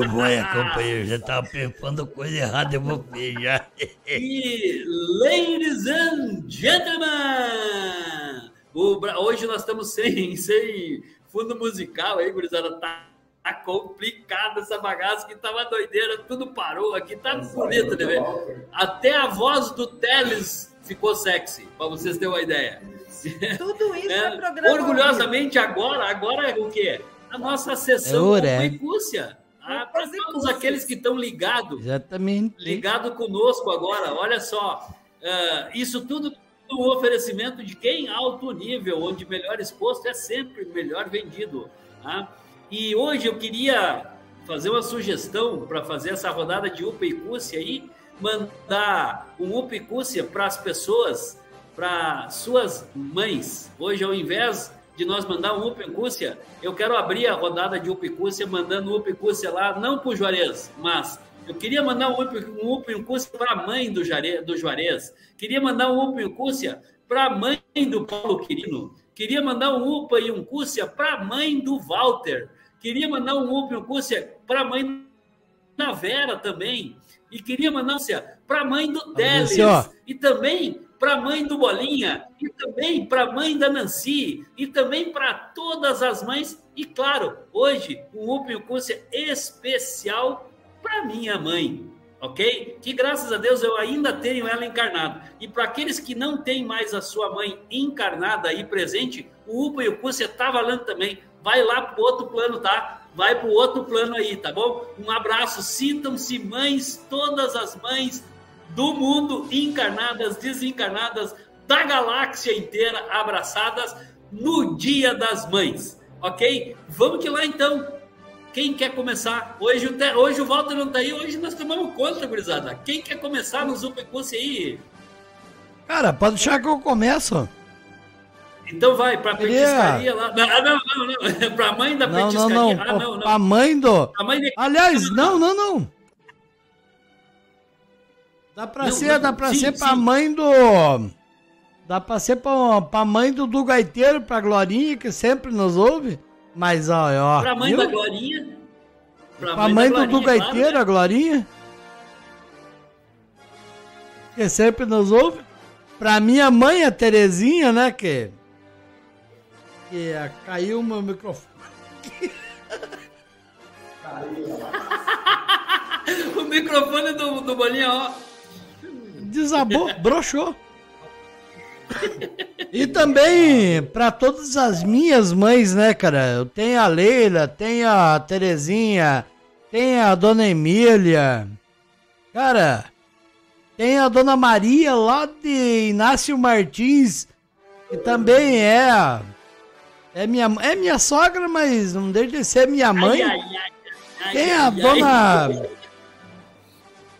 cara. Pamonha, companheiro, já tava pensando coisa errada, eu vou beijar. E, ladies and gentlemen, o hoje nós estamos sem, sem fundo musical aí, gurizada. Tá, tá complicado essa bagaça que tava doideira, tudo parou aqui, tá bonito, né, velho? Até a voz do Teles ficou sexy, pra vocês terem uma ideia. Tudo isso é, É, programa. orgulhosamente, agora, agora é o quê? A nossa sessão É hora, é. Ah, para todos aqueles que estão ligados, Exatamente. ligado conosco agora. Olha só, ah, isso tudo um oferecimento de quem? Alto nível, onde melhor exposto é sempre melhor vendido. tá? E hoje eu queria fazer uma sugestão para fazer essa rodada de UPA e Cússia aí, mandar um UPA e Cússia para as pessoas, para suas mães. Hoje, ao invés de nós mandar um UPA Cússia, eu quero abrir a rodada de UPA Cússia, mandando e Cússia lá, não para o Juarez, mas eu queria mandar um UPA, um e um para a mãe do, Jare, do Juarez. Queria mandar um UPA e um Cússia para a mãe do Paulo Quirino. Queria mandar um UPA e um Cússia para a mãe do Walter. Queria mandar um UPA e um Cússia para a mãe da Vera também. E queria mandar um para a mãe do Teles. E também para a mãe do Bolinha. E também para a mãe da Nancy. E também para todas as mães. E claro, hoje, um um Cússia especial para minha mãe, ok? Que graças a Deus eu ainda tenho ela encarnada. E para aqueles que não têm mais a sua mãe encarnada aí presente, o UPA e o Cússia tá valendo também. Vai lá pro outro plano, tá? Vai pro outro plano aí, tá bom? Um abraço. Sintam-se mães, todas as mães do mundo, encarnadas, desencarnadas, da galáxia inteira, abraçadas no Dia das Mães, ok? Vamos que lá então. Quem quer começar? Hoje o, Te- hoje o Walter não tá aí, hoje nós tomamos conta, gurizada. Quem quer começar no Zupecúcia aí? Cara, pode deixar que eu começo. Então vai, pra petiscaria lá. Não, ah, não, não, não. pra mãe da Não, não, petiscaria. não. Ah, não, não. A mãe do. A mãe de- Aliás, não, não, não. Dá pra Não, ser, não, dá pra sim, ser pra sim. mãe do. Dá pra ser pra, pra mãe do, do gaiteiro, pra Glorinha, que sempre nos ouve. Mas, ó, ó. Pra mãe viu? da Glorinha. Pra Pra mãe da do, do Glorinha, gaiteiro, claro, a Glorinha. Que sempre nos ouve. Pra minha mãe, a Terezinha, né? Que. Que ah, caiu o meu microfone. né? O microfone do, do Bolinha, ó. Desabou, broxou. E também pra todas as minhas mães, né, cara? Eu tenho a Leila, tenho a Terezinha, tenho a Dona Emília. Cara, tem a Dona Maria lá de Inácio Martins, que também é é minha é minha sogra, mas não deixa de ser minha mãe. Ai, ai, ai, Tem a dona.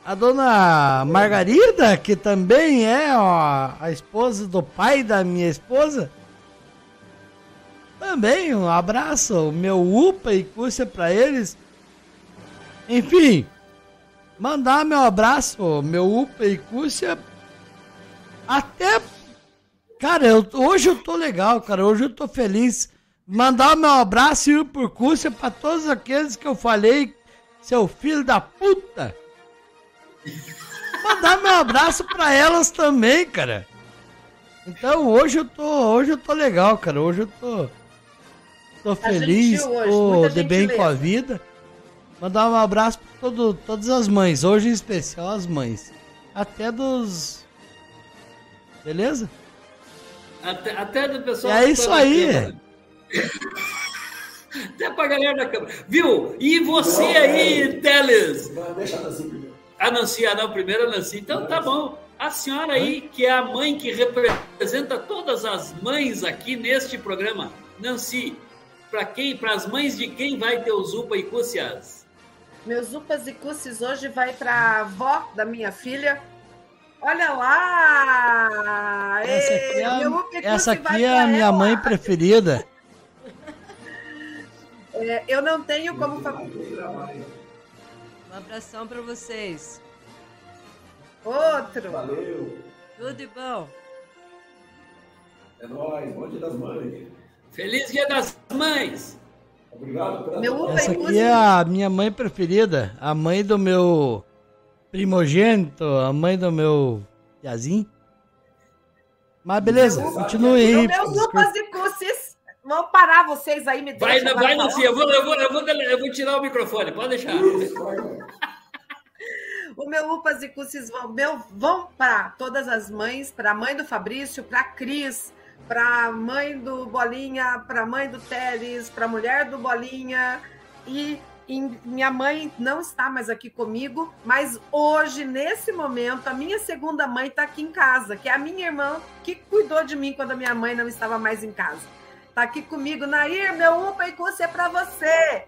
A dona Margarida, que também é ó, a esposa do pai da minha esposa. Também um abraço, o meu UPA e Cússia pra eles. Enfim, mandar meu abraço, meu UPA e Cússia. Até. Cara, eu, hoje eu tô legal, cara. Hoje eu tô feliz. Mandar meu abraço e por Cússia pra todos aqueles que eu falei, seu filho da puta. Mandar meu abraço pra elas também, cara. Então hoje eu tô, hoje eu tô legal, cara. Hoje eu tô tô feliz, tô de bem com a vida. Mandar um abraço pra todo, todas as mães, hoje em especial as mães. Até dos Beleza? Até, até do pessoal. É isso aí. Até pra galera da câmera. Viu? E você aí, Teles? Deixa ela assim primeiro. A Nancy, ah, não, primeiro a Nancy. Então tá bom. A senhora aí, que é a mãe que representa todas as mães aqui neste programa. Nancy, para quem, para as mães de quem vai ter o Zupa e Cúcias? Meus upas e cusses hoje vai para a avó da minha filha. Olha lá! Essa aqui é meu a, up e essa aqui é a minha ela. mãe preferida. É, eu não tenho como fa- Um abração pra vocês. outro. Valeu. Tudo de bom. É nóis. Bom dia das mães. Feliz Dia das Mães! Obrigado pela Meu Essa e aqui é a minha mãe preferida, a mãe do meu primogênito, a mãe do meu Yazinho. Mas beleza, continue aí. Upas e cusses. Vou parar vocês aí, me Vai, deixa vai, falar. Lucia, eu vou, eu, vou, eu, vou, eu vou tirar o microfone, pode deixar. O meu Upas e Cusses vão, meu, vão para todas as mães, para a mãe do Fabrício, para a Cris, para a mãe do Bolinha, para a mãe do Teles, para a mulher do Bolinha. E, e minha mãe não está mais aqui comigo, mas hoje, nesse momento, a minha segunda mãe está aqui em casa, que é a minha irmã que cuidou de mim quando a minha mãe não estava mais em casa. Está aqui comigo, Nair, meu Upa e Cusses é para você.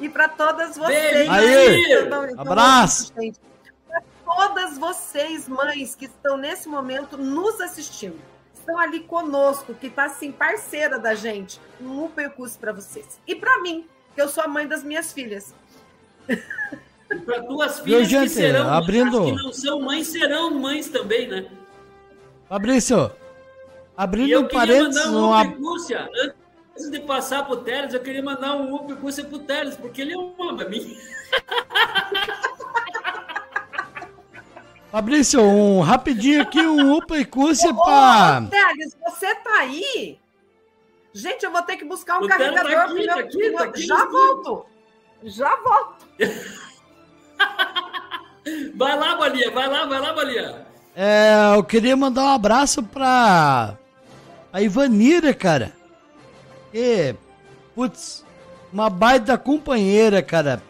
E para todas vocês. Que estão- estão Abraço. gente para todas vocês, mães, que estão nesse momento nos assistindo. Estão ali conosco, que está assim, parceira da gente. Um percurso para vocês. E para mim, que eu sou a mãe das minhas filhas. E para Viu, filhas que gente? serão, Abrindo- que não são mães, serão mães também, né? Fabrício, E abrindo eu um queria parênteses, mandar um uma... Upe Cúcia, antes de passar pro Teles, eu queria mandar um Upe Cúcia pro Teles, porque ele ama a mim. Fabrício, um rapidinho aqui, um upa e Ô, pra... Teles, você tá aí? Gente, eu vou ter que buscar um O tá carregador aqui, tá aqui, pro meu- tá aqui Já volto. Já volto. Vai lá, Bolinha, vai lá, vai lá, Bolinha. É, eu queria mandar um abraço pra a Ivanira, cara. E, putz, uma baita companheira, cara.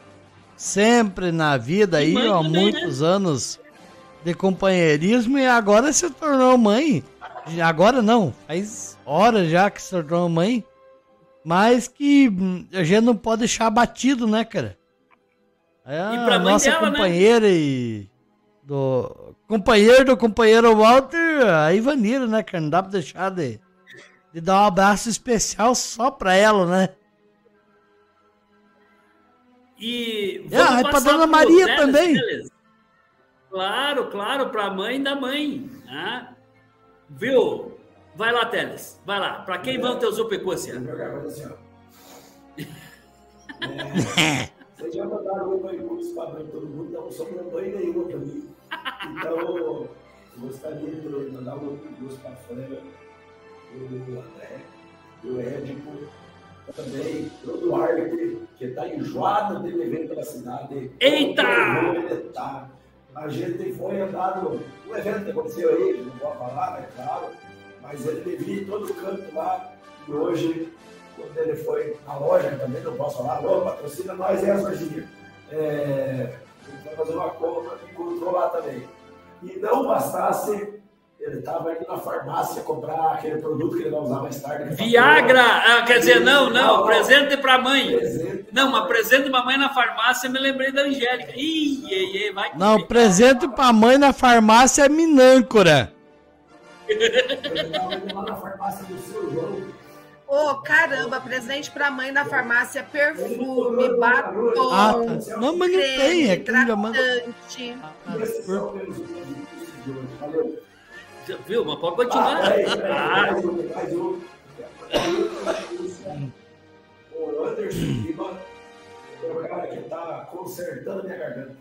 Sempre na vida aí, mãe ó, há muitos anos de companheirismo e agora se tornou mãe. Agora não, faz horas já que se tornou mãe. Mas que a gente não pode deixar batido, né, cara? É E pra a nossa dela, né? companheira e do companheiro do companheiro Walter, a Ivanira, né, cara? Não dá pra deixar de, de dar um abraço especial só pra ela, né? E Ah, e pra passar Dona pro Maria Teles, também. Teles. Claro, claro, pra mãe da mãe. né? Viu? Vai lá, Teles. Vai lá. Pra quem vão teus Upe Cúcia? assim, É, Vocês já mandaram uma curso para mãe de todo mundo, não sobrou mãe nenhuma para mim. Então, gostaria de mandar um curso para a Fran, o André, o Édipo, também o Duarte, que está enjoado de viver pela cidade. Eita! Tá. A gente foi andar no, no evento que aconteceu aí, não vou falar, é claro, mas ele viu em todo canto lá, e hoje quando ele foi na loja, também não posso falar, alô, patrocina nós essa, Virgínia. É, ele foi fazer uma compra encontrou lá também. E não bastasse, ele estava indo na farmácia comprar aquele produto que ele vai usar mais tarde. que é Viagra! Ah, quer dizer, não, não, Não, presente pra mãe. Presente. Não, mas presente pra mãe na farmácia, me lembrei da Angélica. Ih, ei, ei, vai. Não, o presente pra mãe na farmácia é minâncora. Ele estava indo lá na farmácia do seu João. Ô, caramba, presente pra mãe na farmácia, perfume, batom, Ah, tá. Não, mas não tem, é que hidratante. Esses são Viu? Mas pode Ah, continuar. peraí, peraí, Ah, mais um, mais um. O Anderson Lima é o cara que está consertando minha garganta.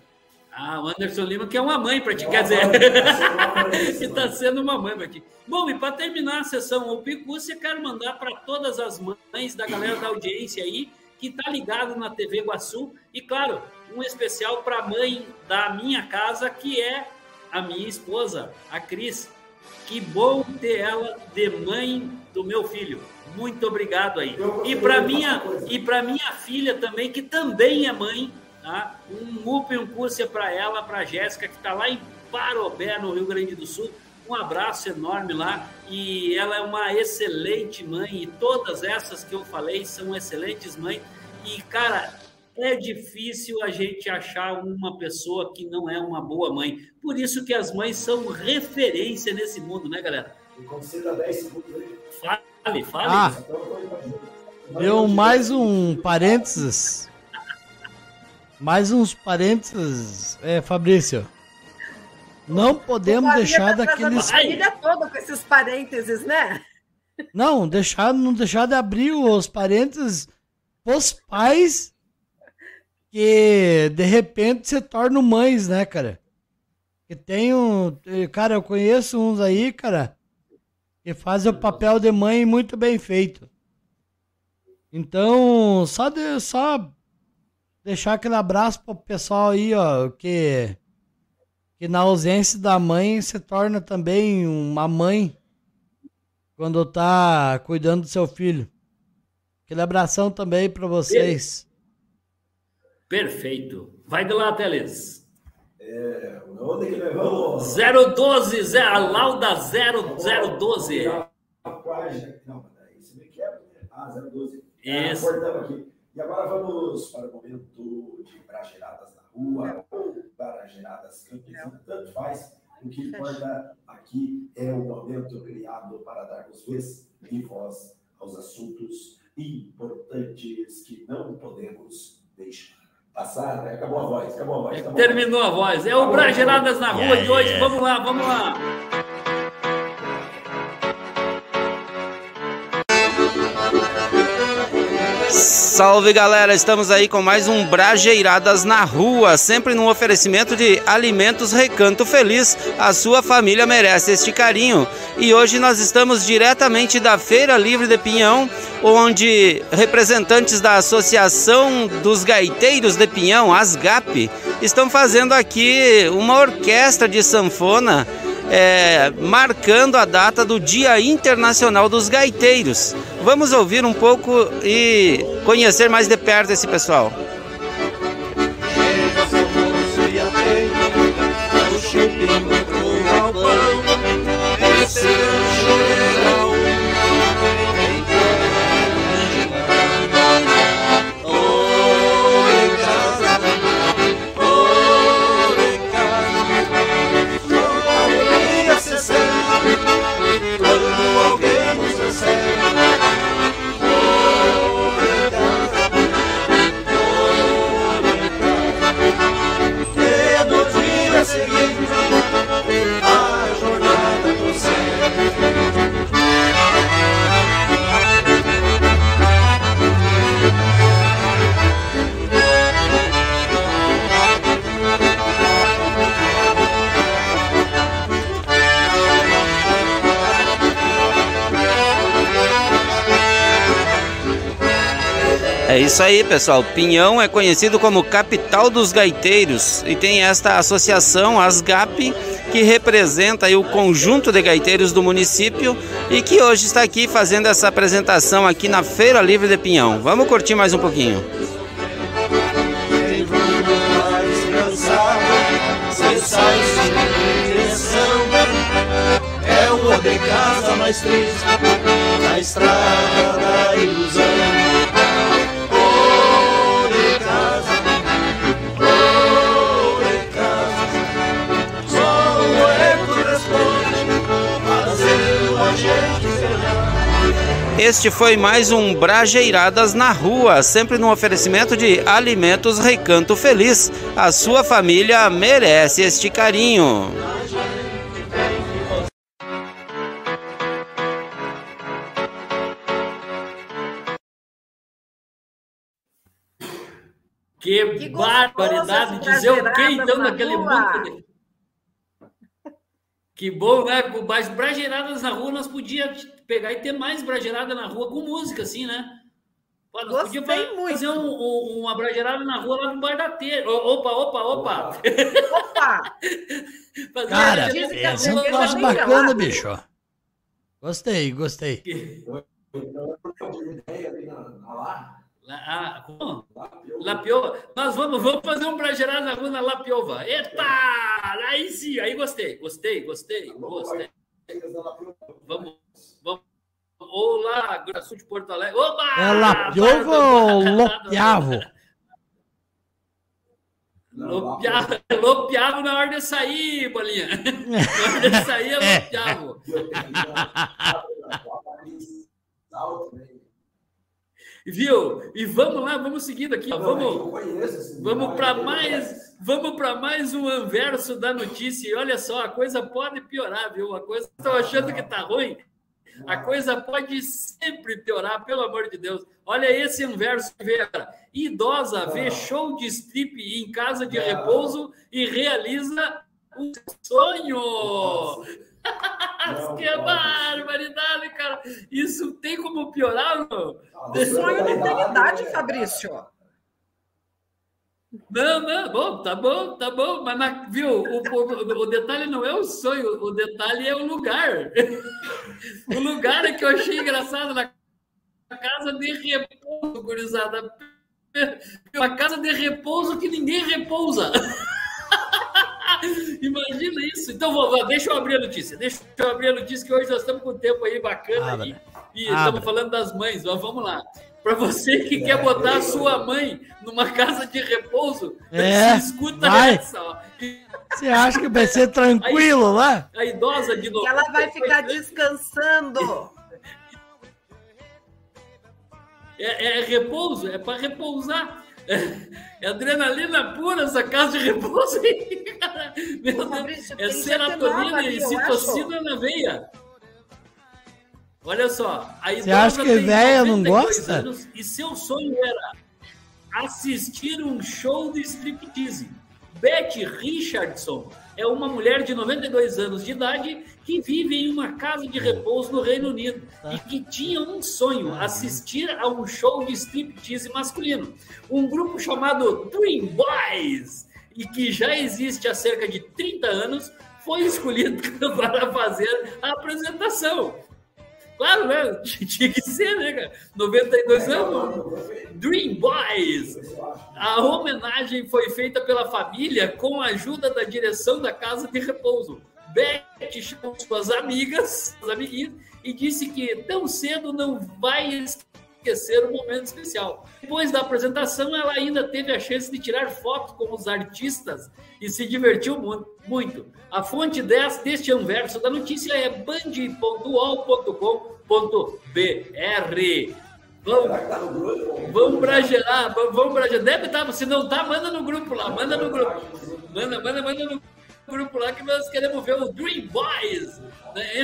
Ah, o Anderson Lima, que é uma mãe pra ti, quer dizer. que tá sendo uma mãe pra ti. Bom, e para terminar a sessão o Picúcia, quero mandar para todas as mães da galera da audiência aí, que tá ligado na TV Guaçu. E, claro, um especial para a mãe da minha casa, que é a minha esposa, a Cris. Que bom ter ela de mãe do meu filho. Muito obrigado aí. E para minha e para minha filha também, que também é mãe, tá? Um up e um curso para ela, para Jéssica, que está lá em Parobé, no Rio Grande do Sul. Um abraço enorme lá. E ela é uma excelente mãe. E todas essas que eu falei são excelentes mães. E, cara, é difícil a gente achar uma pessoa que não é uma boa mãe. Por isso que as mães são referência nesse mundo, né, galera? Me conceda 10 segundos aí. Fale, fale. Ah, Então, eu vou fazer. deu mais um parênteses. Mais uns parênteses, é, Fabrício. Não podemos deixar tá daqueles. a família toda com esses parênteses, né? Não, deixar, não deixar de abrir os parênteses os pais que de repente se tornam mães, né, cara? Que tem um. Cara, eu conheço uns aí, cara, que fazem o papel de mãe muito bem feito. Então, só, de, só deixar aquele abraço pro pessoal aí, ó, que, que na ausência da mãe se torna também uma mãe quando tá cuidando do seu filho. Aquele abração também para vocês. Perfeito. Vai de lá, Teles. É, onde que levamos? 012, Zé, a Lauda 0012. Não, isso me quebra. né? Ah, 012. Isso. Ah, cortamos aqui. E agora vamos para o momento de brageradas na rua ou brageradas campesinas, tanto faz. O que importa aqui é o momento criado para darmos vez e voz aos assuntos importantes que não podemos deixar passar. né? Acabou a voz, acabou a voz. acabou a voz. Terminou a voz. É o Brageradas na Rua de hoje. Vamos lá, vamos lá. Salve galera, estamos aí com mais um Brajeiradas na Rua, sempre num oferecimento de Alimentos Recanto Feliz. A sua família merece este carinho. E hoje nós estamos diretamente da Feira Livre de Pinhão, onde representantes da Associação dos Gaiteiros de Pinhão, ASGAP, estão fazendo aqui uma orquestra de sanfona é, marcando a data do Dia Internacional dos Gaiteiros. Vamos ouvir um pouco e conhecer mais de perto esse pessoal. E isso aí, pessoal. Pinhão é conhecido como capital dos gaiteiros e tem esta associação, ASGAP, que representa o conjunto de gaiteiros do município e que hoje está aqui fazendo essa apresentação aqui na Feira Livre de Pinhão. Vamos curtir mais um pouquinho. É de casa mais triste, na estrada da ilusão. Este foi mais um Brajeiradas na Rua, sempre num oferecimento de Alimentos Recanto Feliz. A sua família merece este carinho. Que, barbaridade! Dizer o que então na naquele rua. Que bom, né? Com mais brageiradas na rua, nós podíamos pegar e ter mais brageirada na rua com música, assim, né? Pô, nós podíamos fa- fazer um- um- uma brageirada na rua lá no Bar da Teira. Ô, Opa, opa, opa! Opa! Fazer Cara, é um troço bacana, bicho. Gostei, gostei. Lá- ah, como? Lapiova. Nós vamos, vamos fazer um brageirada na rua na Lapiova. Eita! Aí sim, aí gostei, gostei, gostei, gostei. Vamos, vamos. Ou lá, Grande Sul de Porto Alegre. Opa! É Lapiova ou Lopiavo? Lopiavo, lopiavo na hora de sair, bolinha. Na hora de sair é lopiavo. Viu? E vamos lá, vamos seguindo aqui. ó. Vamos, vamos para mais, vamos para mais um anverso da notícia. E olha só, a coisa pode piorar, viu? A coisa estão achando que tá ruim. A coisa pode sempre piorar, pelo amor de Deus. Olha esse inverso que veio agora. Idosa vê show de strip em casa de repouso e realiza um sonho. Que barbaridade, cara. Isso tem como piorar, não? Sonho não tem idade, Fabrício. Não, não, bom, tá bom, tá bom, mas, mas, viu, o, o, o detalhe não é o sonho, o detalhe é o lugar. o lugar é que eu achei engraçado na casa de repouso, gurizada. Uma casa de repouso que ninguém repousa. Imagina isso. Então, vou, vou, deixa eu abrir a notícia. Deixa eu abrir a notícia, que hoje nós estamos com um tempo aí bacana Abra. e, e Abra. estamos falando das mães. Mas vamos lá. Para você que quer botar a sua mãe numa casa de repouso, É, se escuta vai. essa. Ó. Você acha que vai ser tranquilo lá? A idosa de novo. Que ela vai ficar descansando. É, é repouso, é para repousar. É, adrenalina pura essa casa de repouso aí, cara. Meu Deus, é serotonina e citocina na veia. Olha só, a Você acha que véia não 92 gosta? anos E seu sonho era assistir um show de striptease. Betty Richardson é uma mulher de 92 anos de idade que vive em uma casa de repouso no Reino Unido e que tinha um sonho, assistir a um show de striptease masculino. Um grupo chamado Dream Boys, e que já existe há cerca de 30 anos, foi escolhido para fazer a apresentação. Claro, né? Tinha que ser, né, cara? 92 anos. Dream Boys. A homenagem foi feita pela família com a ajuda da direção da casa de repouso. Beth chamou suas amigas, suas amiguinhas, e disse que tão cedo não vai esquecer o momento especial. Depois da apresentação, ela ainda teve a chance de tirar fotos com os artistas e se divertiu mu- muito. A fonte deste anverso da notícia é band.ol.com.br. Vamos, pra gerar, pra gerar. Deve estar, se não tá, manda no grupo lá, manda no grupo. Manda, manda, manda no grupo lá que nós queremos ver o Dream Boys. Né?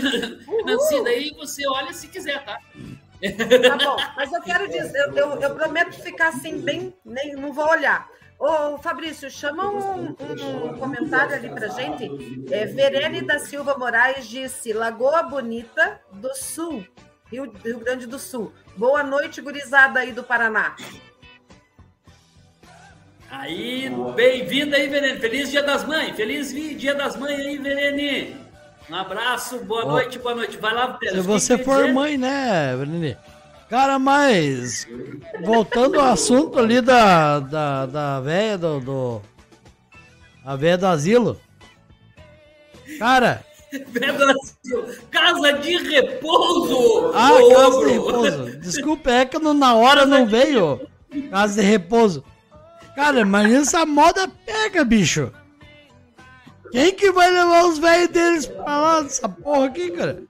Nancy, daí você olha se quiser, tá? Tá bom, mas eu quero dizer, eu, eu- eu prometo ficar assim, bem, nem, não vou olhar. Ô, Fabrício, chama um, um comentário ali pra gente. É, Verene da Silva Moraes disse: Lagoa Bonita do Sul, Rio, Rio Grande do Sul. Boa noite, gurizada aí do Paraná. Aí, bem-vinda aí, Verene. Feliz Dia das Mães. Feliz Dia das Mães aí, Verene. Um abraço, boa Ó, noite, boa noite. Vai lá. Se você for dizer? mãe, né, Breni? Cara, mas voltando ao assunto ali da, da, da véia do, do. A véia do asilo. Cara, Casa de repouso! ah, casa ogro. de repouso. Desculpa, é que na hora não veio. Casa de repouso. Cara, imagina essa moda pega, bicho. Quem que vai levar os velhos deles pra lá dessa porra aqui, cara?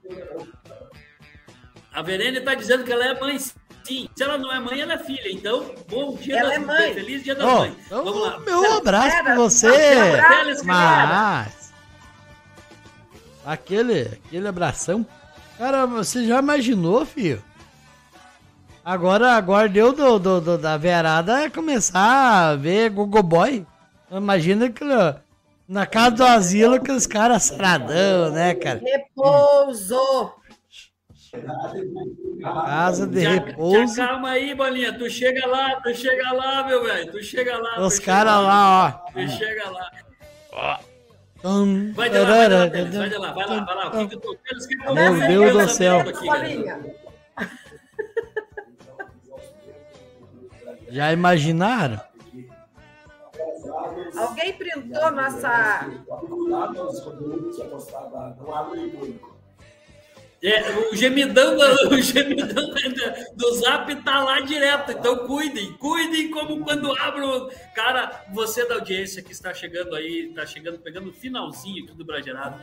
A Verene tá dizendo que ela é mãe, sim. Se ela não é mãe, ela é filha. Então, bom dia Ela das é mãe. Feliz dia das Ó, mães. então, Vamos lá. Meu abraço pra Espera, você. abraço. Mas. Aquele, aquele abração. Cara, você já imaginou, filho? Agora, agora deu do, do, do- da verada começar a ver Google Boy. Imagina que na casa do asilo, aqueles caras saradão, né, cara? Repouso. Casa de te repouso. acalma aí, Bolinha. Tu chega lá, tu chega lá, meu velho. Tu chega lá. Os caras lá, ó. Tu chega lá. Tum, Vai de lá, vai de lá. Vai de lá, vai lá, vai lá. O que que eu tô- Pérez, o que que eu tô Meu fazendo Deus do céu. aqui, Já imaginaram? Alguém printou nossa. É, o gemidão, do- o gemidão do zap tá lá direto, então cuidem, cuidem como quando abro. Cara, você da audiência que está chegando aí, está chegando, pegando o finalzinho aqui do Bragerado.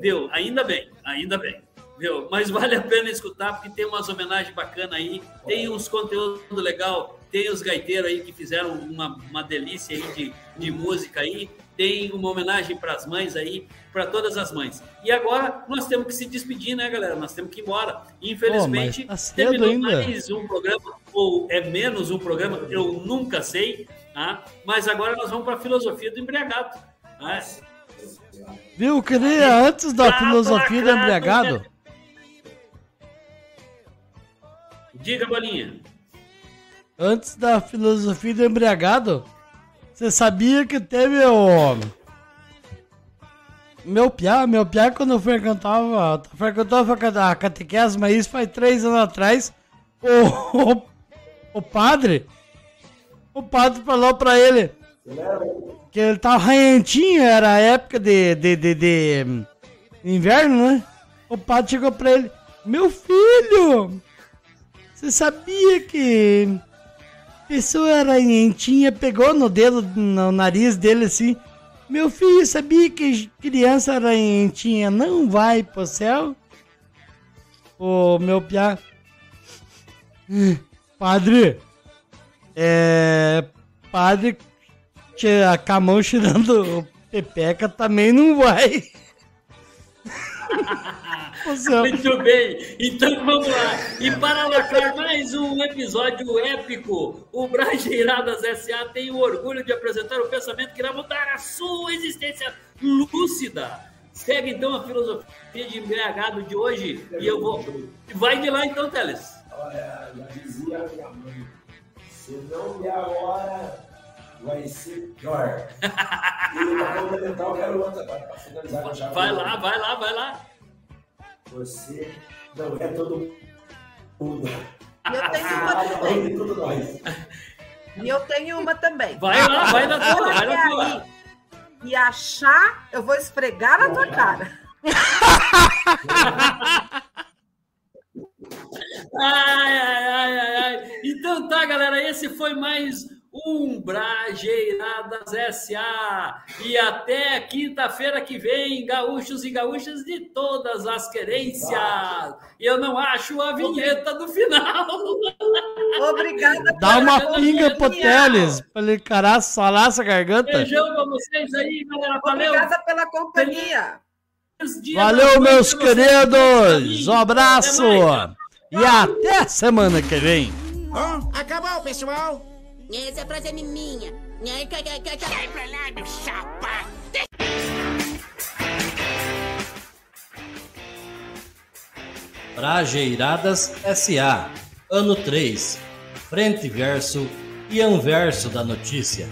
Viu? Ainda bem, ainda bem. Viu? Mas vale a pena escutar, porque tem umas homenagens bacanas aí, tem uns conteúdo legal, tem os gaiteiros aí que fizeram uma, uma delícia aí de, de música aí. tem uma homenagem para as mães aí, para todas as mães. E agora nós temos que se despedir, né, galera? Nós temos que ir embora. Infelizmente, mas tá terminou ainda. mais um programa, ou é menos um programa, eu nunca sei, tá? mas agora nós vamos para a filosofia do embriagado. né? Viu? Eu queria, antes da Tá filosofia do embriagado, Diga, Bolinha. Antes da filosofia do embriagado, você sabia que teve o. Meu piá, meu piá, quando eu frequentava, frequentava a catequese, mas isso faz três anos atrás, o, o, o padre, o padre falou pra ele que ele tava ranhentinho, era a época de, de, de, de hum, inverno, né? O padre chegou pra ele, meu filho, você sabia que pessoa ranhentinha pegou no dedo, no nariz dele assim. Meu filho, sabia que criança ranhentinha não vai pro céu? Ô, meu piá. Padre. É. Padre. a mão cheirando pepeca também não vai. céu. Muito bem, então vamos lá. E para lacrar mais um episódio épico, o Brajeiradas SA tem o orgulho de apresentar o pensamento que irá mudar a sua existência lúcida. Segue então a filosofia de embriagado de hoje e eu vou. Vai de lá então, Teles. Olha, já dizia a minha mãe, se não der a hora, vai ser pior. e para complementar, eu quero outra, para finalizar. Vai lá, vai lá, vai lá. Você não é todo mundo. E eu tenho uma Ah, não, também. de tudo nós. E eu tenho uma também. Vai lá, vai na tua, vai na tua. aí. E achar, eu vou esfregar na tua cara. Ai, ai, ai, ai, ai. Então tá, galera, esse foi mais um Brajeiradas SA. E até quinta-feira que vem, gaúchos e gaúchas de todas as querências. Eu não acho a vinheta do final. Obrigada. Dá uma pinga pro Teles pra ele encarar, salar essa garganta. Beijão pra vocês aí, galera. Valeu. Obrigada pela companhia. Valeu, meus queridos! Um abraço! E até semana que vem! Ó, acabou, pessoal. Essa frase é minha. Ai, cai, cai, cai, cai. Sai pra lá, meu chapa. Brajeiradas SA, ano 3, frente verso e anverso da notícia.